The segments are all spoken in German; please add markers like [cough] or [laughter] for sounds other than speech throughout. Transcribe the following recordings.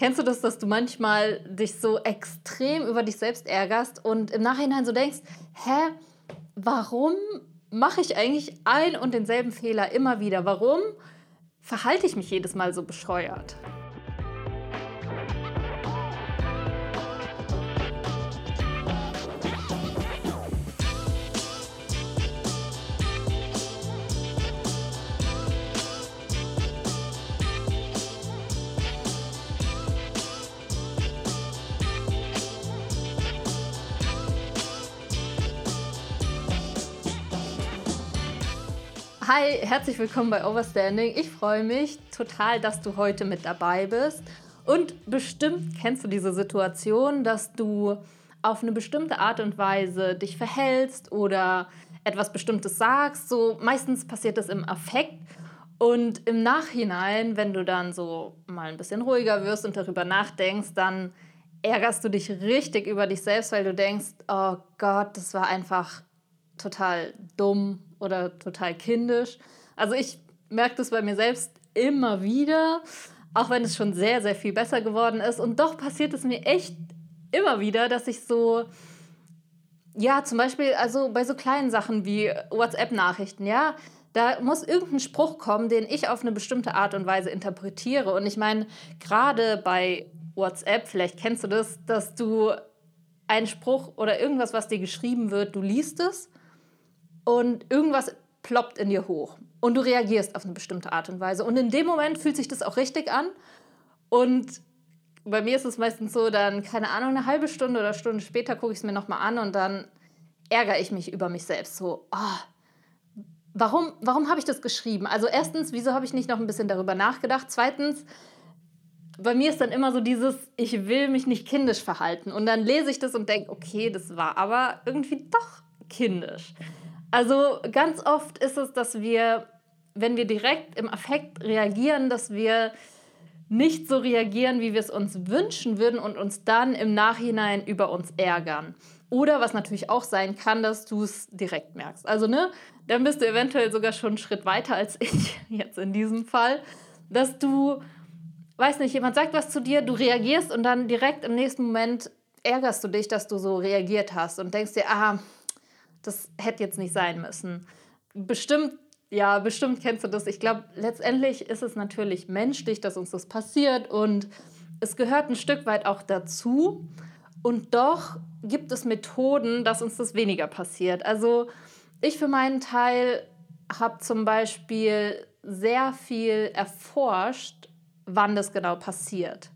Kennst du das, dass du manchmal dich so extrem über dich selbst ärgerst und im Nachhinein so denkst, hä, warum mache ich eigentlich ein und denselben Fehler immer wieder? Warum verhalte ich mich jedes Mal so bescheuert? Hi, herzlich willkommen bei Overstanding. Ich freue mich total, dass du heute mit dabei bist. Und bestimmt kennst du diese Situation, dass du auf eine bestimmte Art und Weise dich verhältst oder etwas Bestimmtes sagst. So meistens passiert das im Affekt. Und im Nachhinein, wenn du dann so mal ein bisschen ruhiger wirst und darüber nachdenkst, dann ärgerst du dich richtig über dich selbst, weil du denkst, oh Gott, das war einfach total dumm oder total kindisch. Also ich merke das bei mir selbst immer wieder, auch wenn es schon sehr, sehr viel besser geworden ist. Und doch passiert es mir echt immer wieder, dass ich so, ja, zum Beispiel, also bei so kleinen Sachen wie WhatsApp-Nachrichten, ja, da muss irgendein Spruch kommen, den ich auf eine bestimmte Art und Weise interpretiere. Und ich meine, gerade bei WhatsApp, vielleicht kennst du das, dass du einen Spruch oder irgendwas, was dir geschrieben wird, du liest es und irgendwas ploppt in dir hoch und du reagierst auf eine bestimmte Art und Weise. Und in dem Moment fühlt sich das auch richtig an. Und bei mir ist es meistens so, dann, keine Ahnung, eine halbe Stunde oder Stunde später gucke ich es mir nochmal an und dann ärgere ich mich über mich selbst. So, oh, warum, warum habe ich das geschrieben? Also erstens, wieso habe ich nicht noch ein bisschen darüber nachgedacht? Zweitens, bei mir ist dann immer so dieses, ich will mich nicht kindisch verhalten. Und dann lese ich das und denke, okay, das war aber irgendwie doch kindisch. Also ganz oft ist es, dass wir, wenn wir direkt im Affekt reagieren, dass wir nicht so reagieren, wie wir es uns wünschen würden und uns dann im Nachhinein über uns ärgern. Oder was natürlich auch sein kann, dass du es direkt merkst. Also, ne, dann bist du eventuell sogar schon einen Schritt weiter als ich [laughs] jetzt in diesem Fall, dass du, weiß nicht, jemand sagt was zu dir, du reagierst und dann direkt im nächsten Moment ärgerst du dich, dass du so reagiert hast und denkst dir, ah, das hätte jetzt nicht sein müssen. Bestimmt, ja, bestimmt kennst du das. Ich glaube, letztendlich ist es natürlich menschlich, dass uns das passiert und es gehört ein Stück weit auch dazu. Und doch gibt es Methoden, dass uns das weniger passiert. Also ich für meinen Teil habe zum Beispiel sehr viel erforscht, wann das genau passiert.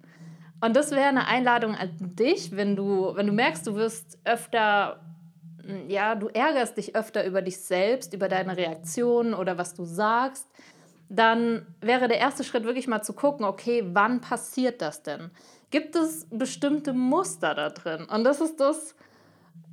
Und das wäre eine Einladung an dich, wenn du, wenn du merkst, du wirst öfter ja, du ärgerst dich öfter über dich selbst, über deine Reaktionen oder was du sagst, dann wäre der erste Schritt wirklich mal zu gucken, okay, wann passiert das denn? Gibt es bestimmte Muster da drin? Und das ist das,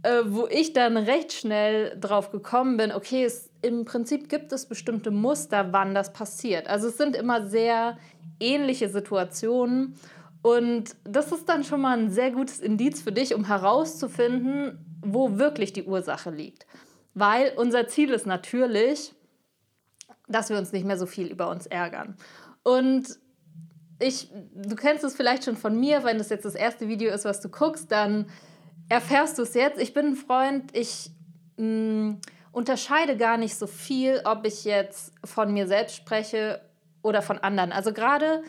äh, wo ich dann recht schnell drauf gekommen bin, okay, es, im Prinzip gibt es bestimmte Muster, wann das passiert. Also es sind immer sehr ähnliche Situationen. Und das ist dann schon mal ein sehr gutes Indiz für dich, um herauszufinden, wo wirklich die Ursache liegt. Weil unser Ziel ist natürlich, dass wir uns nicht mehr so viel über uns ärgern. Und ich, du kennst es vielleicht schon von mir, wenn das jetzt das erste Video ist, was du guckst, dann erfährst du es jetzt. Ich bin ein Freund, ich mh, mm, unterscheide gar nicht so viel, ob ich jetzt von mir selbst spreche oder von anderen. Also gerade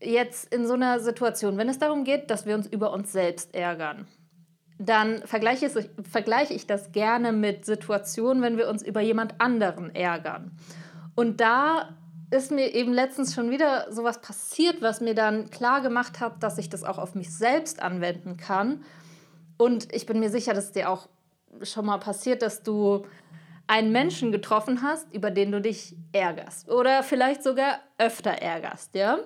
jetzt in so einer Situation, wenn es darum geht, dass wir uns über uns selbst ärgern, dann vergleiche, es, vergleiche ich das gerne mit Situationen, wenn wir uns über jemand anderen ärgern. Und da ist mir eben letztens schon wieder sowas passiert, was mir dann klar gemacht hat, dass ich das auch auf mich selbst anwenden kann. Und ich bin mir sicher, dass dir auch schon mal passiert, dass du einen Menschen getroffen hast, über den du dich ärgerst oder vielleicht sogar öfter ärgerst, ja?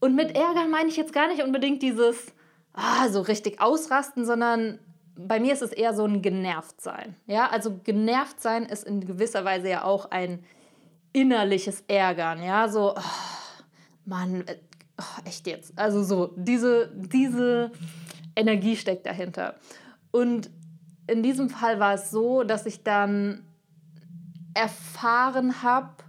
Und mit Ärger meine ich jetzt gar nicht unbedingt dieses ah, so richtig ausrasten, sondern bei mir ist es eher so ein genervt sein. Ja, also genervt sein ist in gewisser Weise ja auch ein innerliches Ärgern. Ja, so, oh, Mann, oh, echt jetzt. Also so, diese, diese Energie steckt dahinter. Und in diesem Fall war es so, dass ich dann erfahren habe,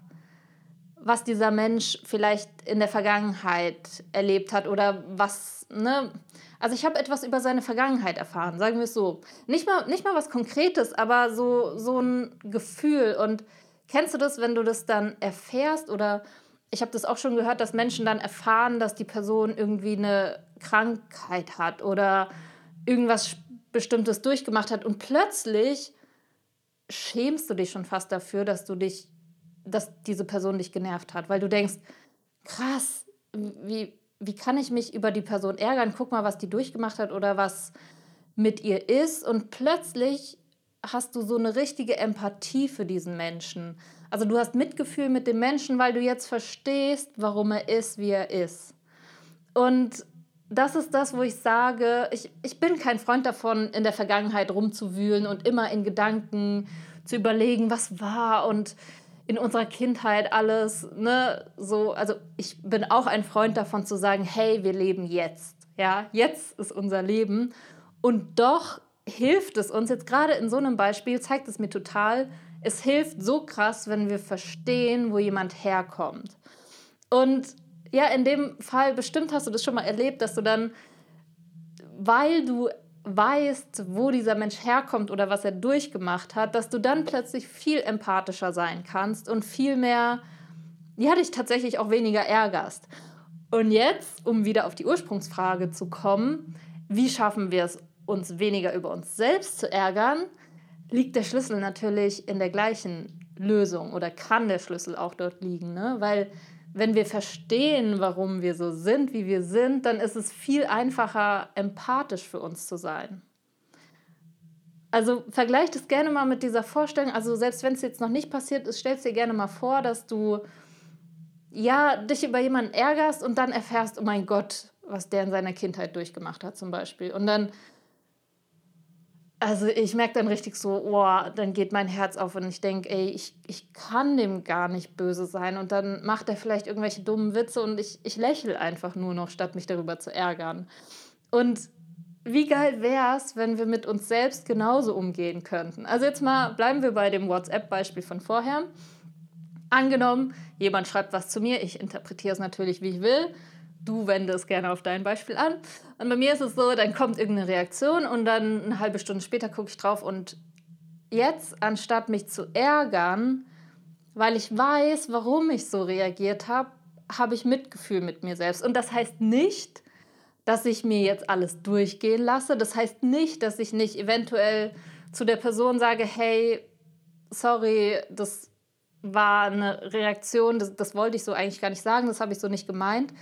was dieser Mensch vielleicht in der Vergangenheit erlebt hat oder was, ne? Also ich habe etwas über seine Vergangenheit erfahren, sagen wir es so. Nicht mal, nicht mal was Konkretes, aber so, so ein Gefühl. Und kennst du das, wenn du das dann erfährst oder ich habe das auch schon gehört, dass Menschen dann erfahren, dass die Person irgendwie eine Krankheit hat oder irgendwas Bestimmtes durchgemacht hat und plötzlich schämst du dich schon fast dafür, dass du dich, dass diese Person dich genervt hat, weil du denkst, krass, wie, wie kann ich mich über die Person ärgern? Guck mal, was die durchgemacht hat oder was mit ihr ist. Und plötzlich hast du so eine richtige Empathie für diesen Menschen. Also du hast Mitgefühl mit dem Menschen, weil du jetzt verstehst, warum er ist, wie er ist. Und das ist das, wo ich sage, ich, ich bin kein Freund davon, in der Vergangenheit rumzuwühlen und immer in Gedanken zu überlegen, was war und in unserer Kindheit alles, ne, so, also ich bin auch ein Freund davon zu sagen, hey, wir leben jetzt, ja, jetzt ist unser Leben und doch hilft es uns jetzt gerade in so einem Beispiel, zeigt es mir total, es hilft so krass, wenn wir verstehen, wo jemand herkommt. Und ja, in dem Fall bestimmt hast du das schon mal erlebt, dass du dann, weil du weißt, wo dieser Mensch herkommt oder was er durchgemacht hat, dass du dann plötzlich viel empathischer sein kannst und viel mehr, ja, dich tatsächlich auch weniger ärgerst. Und jetzt, um wieder auf die Ursprungsfrage zu kommen, wie schaffen wir es, uns weniger über uns selbst zu ärgern, liegt der Schlüssel natürlich in der gleichen Lösung oder kann der Schlüssel auch dort liegen, ne? weil wenn wir verstehen, warum wir so sind, wie wir sind, dann ist es viel einfacher, empathisch für uns zu sein. Also vergleich das gerne mal mit dieser Vorstellung. Also selbst wenn es jetzt noch nicht passiert ist, stell dir gerne mal vor, dass du ja dich über jemanden ärgerst und dann erfährst, oh mein Gott, was der in seiner Kindheit durchgemacht hat zum Beispiel. Und dann also ich merke dann richtig so, oh, dann geht mein Herz auf und ich denke, ey, ich, ich kann dem gar nicht böse sein. Und dann macht er vielleicht irgendwelche dummen Witze und ich, ich lächle einfach nur noch, statt mich darüber zu ärgern. Und wie geil wäre es, wenn wir mit uns selbst genauso umgehen könnten? Also jetzt mal bleiben wir bei dem WhatsApp-Beispiel von vorher. Angenommen, jemand schreibt was zu mir, ich interpretiere es natürlich, wie ich will du wendest gerne auf dein Beispiel an. Und bei mir ist es so, dann kommt irgendeine Reaktion und dann eine halbe Stunde später gucke ich drauf und jetzt, anstatt mich zu ärgern, weil ich weiß, warum ich so reagiert habe, habe ich Mitgefühl mit mir selbst. Und das heißt nicht, dass ich mir jetzt alles durchgehen lasse. Das heißt nicht, dass ich nicht eventuell zu der Person sage, hey, sorry, das war eine Reaktion, das, das wollte ich so eigentlich gar nicht sagen, das habe ich so nicht gemeint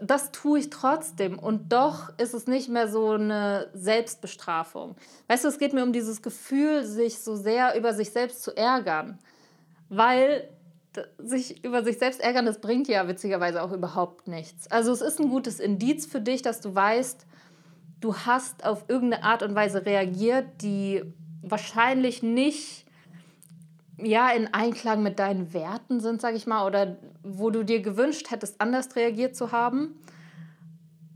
das tue ich trotzdem. Und doch ist es nicht mehr so eine Selbstbestrafung. Weißt du, es geht mir um dieses Gefühl, sich so sehr über sich selbst zu ärgern. Weil sich über sich selbst ärgern, das bringt ja witzigerweise auch überhaupt nichts. Also es ist ein gutes Indiz für dich, dass du weißt, du hast auf irgendeine Art und Weise reagiert, die wahrscheinlich nicht ja, in Einklang mit deinen Werten sind, sag ich mal, oder wo du dir gewünscht hättest, anders reagiert zu haben.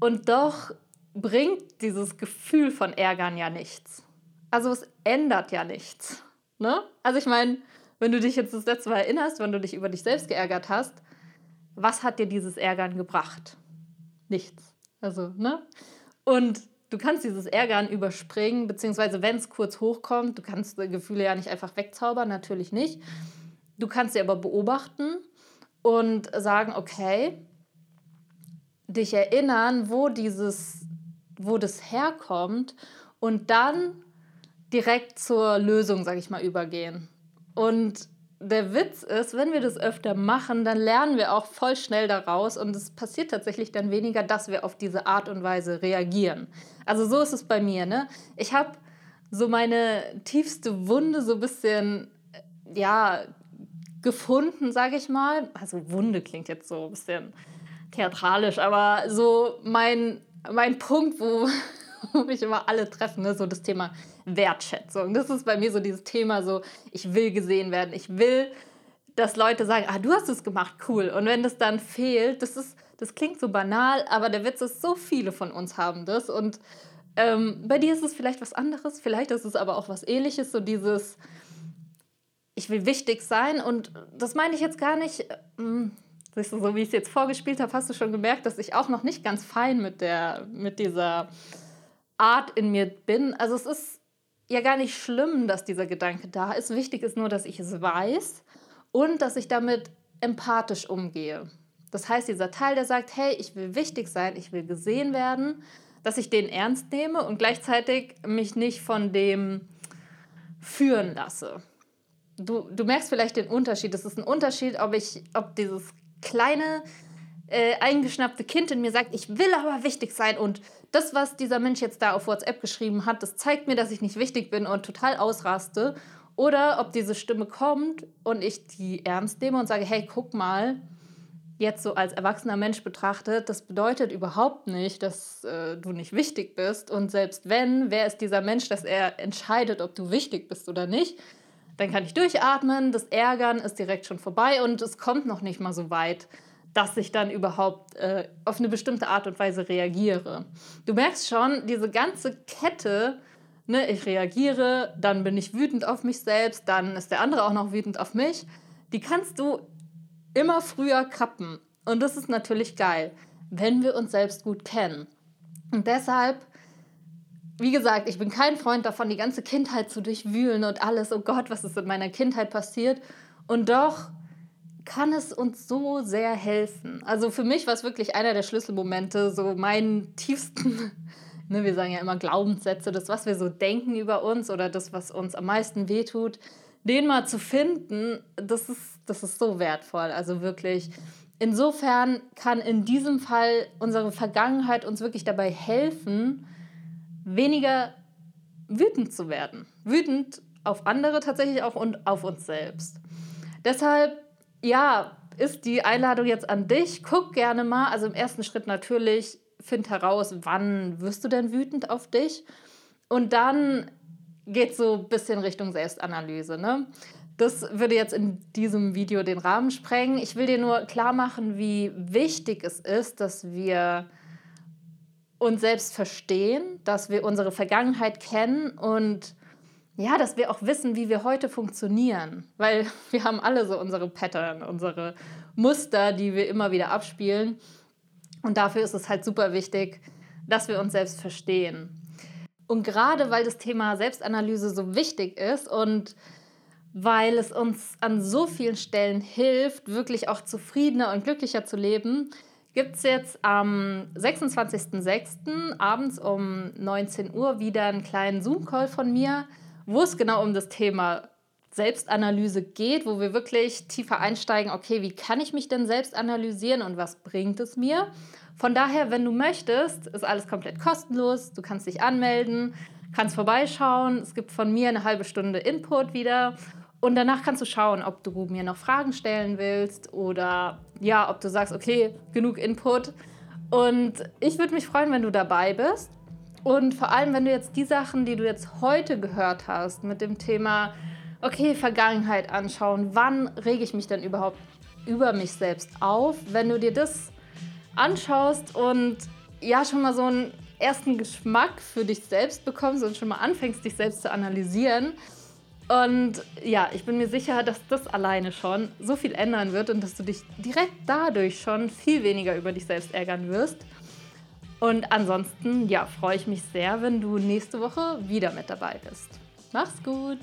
Und doch bringt dieses Gefühl von Ärgern ja nichts. Also es ändert ja nichts. Ne? Also ich meine, wenn du dich jetzt das letzte Mal erinnerst, wenn du dich über dich selbst geärgert hast, was hat dir dieses Ärgern gebracht? Nichts. Also, ne? Und du kannst dieses Ärgern überspringen, beziehungsweise wenn es kurz hochkommt, du kannst die Gefühle ja nicht einfach wegzaubern, natürlich nicht. Du kannst sie aber beobachten und sagen, okay, dich erinnern, wo dieses, wo das herkommt und dann direkt zur Lösung, sag ich mal, übergehen. Und der Witz ist, wenn wir das öfter machen, dann lernen wir auch voll schnell daraus und es passiert tatsächlich dann weniger, dass wir auf diese Art und Weise reagieren. Also so ist es bei mir. Ne? Ich habe so meine tiefste Wunde so ein bisschen, ja, gefunden, sage ich mal. Also Wunde klingt jetzt so ein bisschen theatralisch, aber so mein, mein Punkt, wo [laughs] mich immer alle treffen, ne? so das Thema Wertschätzung. Das ist bei mir so dieses Thema, so ich will gesehen werden, ich will, dass Leute sagen, ah, du hast es gemacht, cool. Und wenn das dann fehlt, das ist, das klingt so banal, aber der Witz ist, so viele von uns haben das. Und ähm, bei dir ist es vielleicht was anderes, vielleicht ist es aber auch was ähnliches, so dieses, ich will wichtig sein und das meine ich jetzt gar nicht, ähm, so wie ich es jetzt vorgespielt habe, hast du schon gemerkt, dass ich auch noch nicht ganz fein mit, der, mit dieser Art in mir bin. Also es ist ja gar nicht schlimm, dass dieser Gedanke da ist. Wichtig ist nur, dass ich es weiß und dass ich damit empathisch umgehe. Das heißt, dieser Teil, der sagt, hey, ich will wichtig sein, ich will gesehen werden, dass ich den ernst nehme und gleichzeitig mich nicht von dem führen lasse. Du, du merkst vielleicht den Unterschied. Es ist ein Unterschied, ob ich, ob dieses kleine äh, eingeschnappte Kind in mir sagt, ich will aber wichtig sein und das, was dieser Mensch jetzt da auf WhatsApp geschrieben hat, das zeigt mir, dass ich nicht wichtig bin und total ausraste. Oder ob diese Stimme kommt und ich die ernst nehme und sage, hey, guck mal, jetzt so als erwachsener Mensch betrachtet, das bedeutet überhaupt nicht, dass äh, du nicht wichtig bist. Und selbst wenn, wer ist dieser Mensch, dass er entscheidet, ob du wichtig bist oder nicht? Dann kann ich durchatmen, das Ärgern ist direkt schon vorbei und es kommt noch nicht mal so weit, dass ich dann überhaupt äh, auf eine bestimmte Art und Weise reagiere. Du merkst schon, diese ganze Kette, ne, ich reagiere, dann bin ich wütend auf mich selbst, dann ist der andere auch noch wütend auf mich, die kannst du immer früher kappen. Und das ist natürlich geil, wenn wir uns selbst gut kennen. Und deshalb, wie gesagt, ich bin kein Freund davon, die ganze Kindheit zu durchwühlen und alles, oh Gott, was ist in meiner Kindheit passiert. Und doch kann es uns so sehr helfen. Also für mich war es wirklich einer der Schlüsselmomente, so meinen tiefsten, [laughs] ne, wir sagen ja immer Glaubenssätze, das, was wir so denken über uns oder das, was uns am meisten wehtut, den mal zu finden, das ist, das ist so wertvoll. Also wirklich. Insofern kann in diesem Fall unsere Vergangenheit uns wirklich dabei helfen, weniger wütend zu werden. Wütend auf andere tatsächlich auch und auf uns selbst. Deshalb, ja, ist die Einladung jetzt an dich. Guck gerne mal. Also im ersten Schritt natürlich, find heraus, wann wirst du denn wütend auf dich. Und dann geht so ein bisschen Richtung Selbstanalyse. Ne? Das würde jetzt in diesem Video den Rahmen sprengen. Ich will dir nur klar machen, wie wichtig es ist, dass wir uns selbst verstehen, dass wir unsere Vergangenheit kennen und ja, dass wir auch wissen, wie wir heute funktionieren. Weil [laughs] wir haben alle so unsere Pattern, unsere Muster, die wir immer wieder abspielen. Und dafür ist es halt super wichtig, dass wir uns selbst verstehen. Und gerade weil das Thema Selbstanalyse so wichtig ist und weil es uns an so vielen Stellen hilft, wirklich auch zufriedener und glücklicher zu leben, gibt es jetzt am 26.06. abends um 19 Uhr wieder einen kleinen Zoom-Call von mir, wo es genau um das Thema Selbstanalyse geht, wo wir wirklich tiefer einsteigen, okay, wie kann ich mich denn selbst analysieren und was bringt es mir? Von daher, wenn du möchtest, ist alles komplett kostenlos. Du kannst dich anmelden, kannst vorbeischauen. Es gibt von mir eine halbe Stunde Input wieder. Und danach kannst du schauen, ob du mir noch Fragen stellen willst oder ja, ob du sagst, okay, genug Input. Und ich würde mich freuen, wenn du dabei bist. Und vor allem, wenn du jetzt die Sachen, die du jetzt heute gehört hast, mit dem Thema, okay, Vergangenheit anschauen, wann rege ich mich denn überhaupt über mich selbst auf, wenn du dir das anschaust und ja schon mal so einen ersten Geschmack für dich selbst bekommst und schon mal anfängst, dich selbst zu analysieren. Und ja, ich bin mir sicher, dass das alleine schon so viel ändern wird und dass du dich direkt dadurch schon viel weniger über dich selbst ärgern wirst. Und ansonsten, ja, freue ich mich sehr, wenn du nächste Woche wieder mit dabei bist. Mach's gut!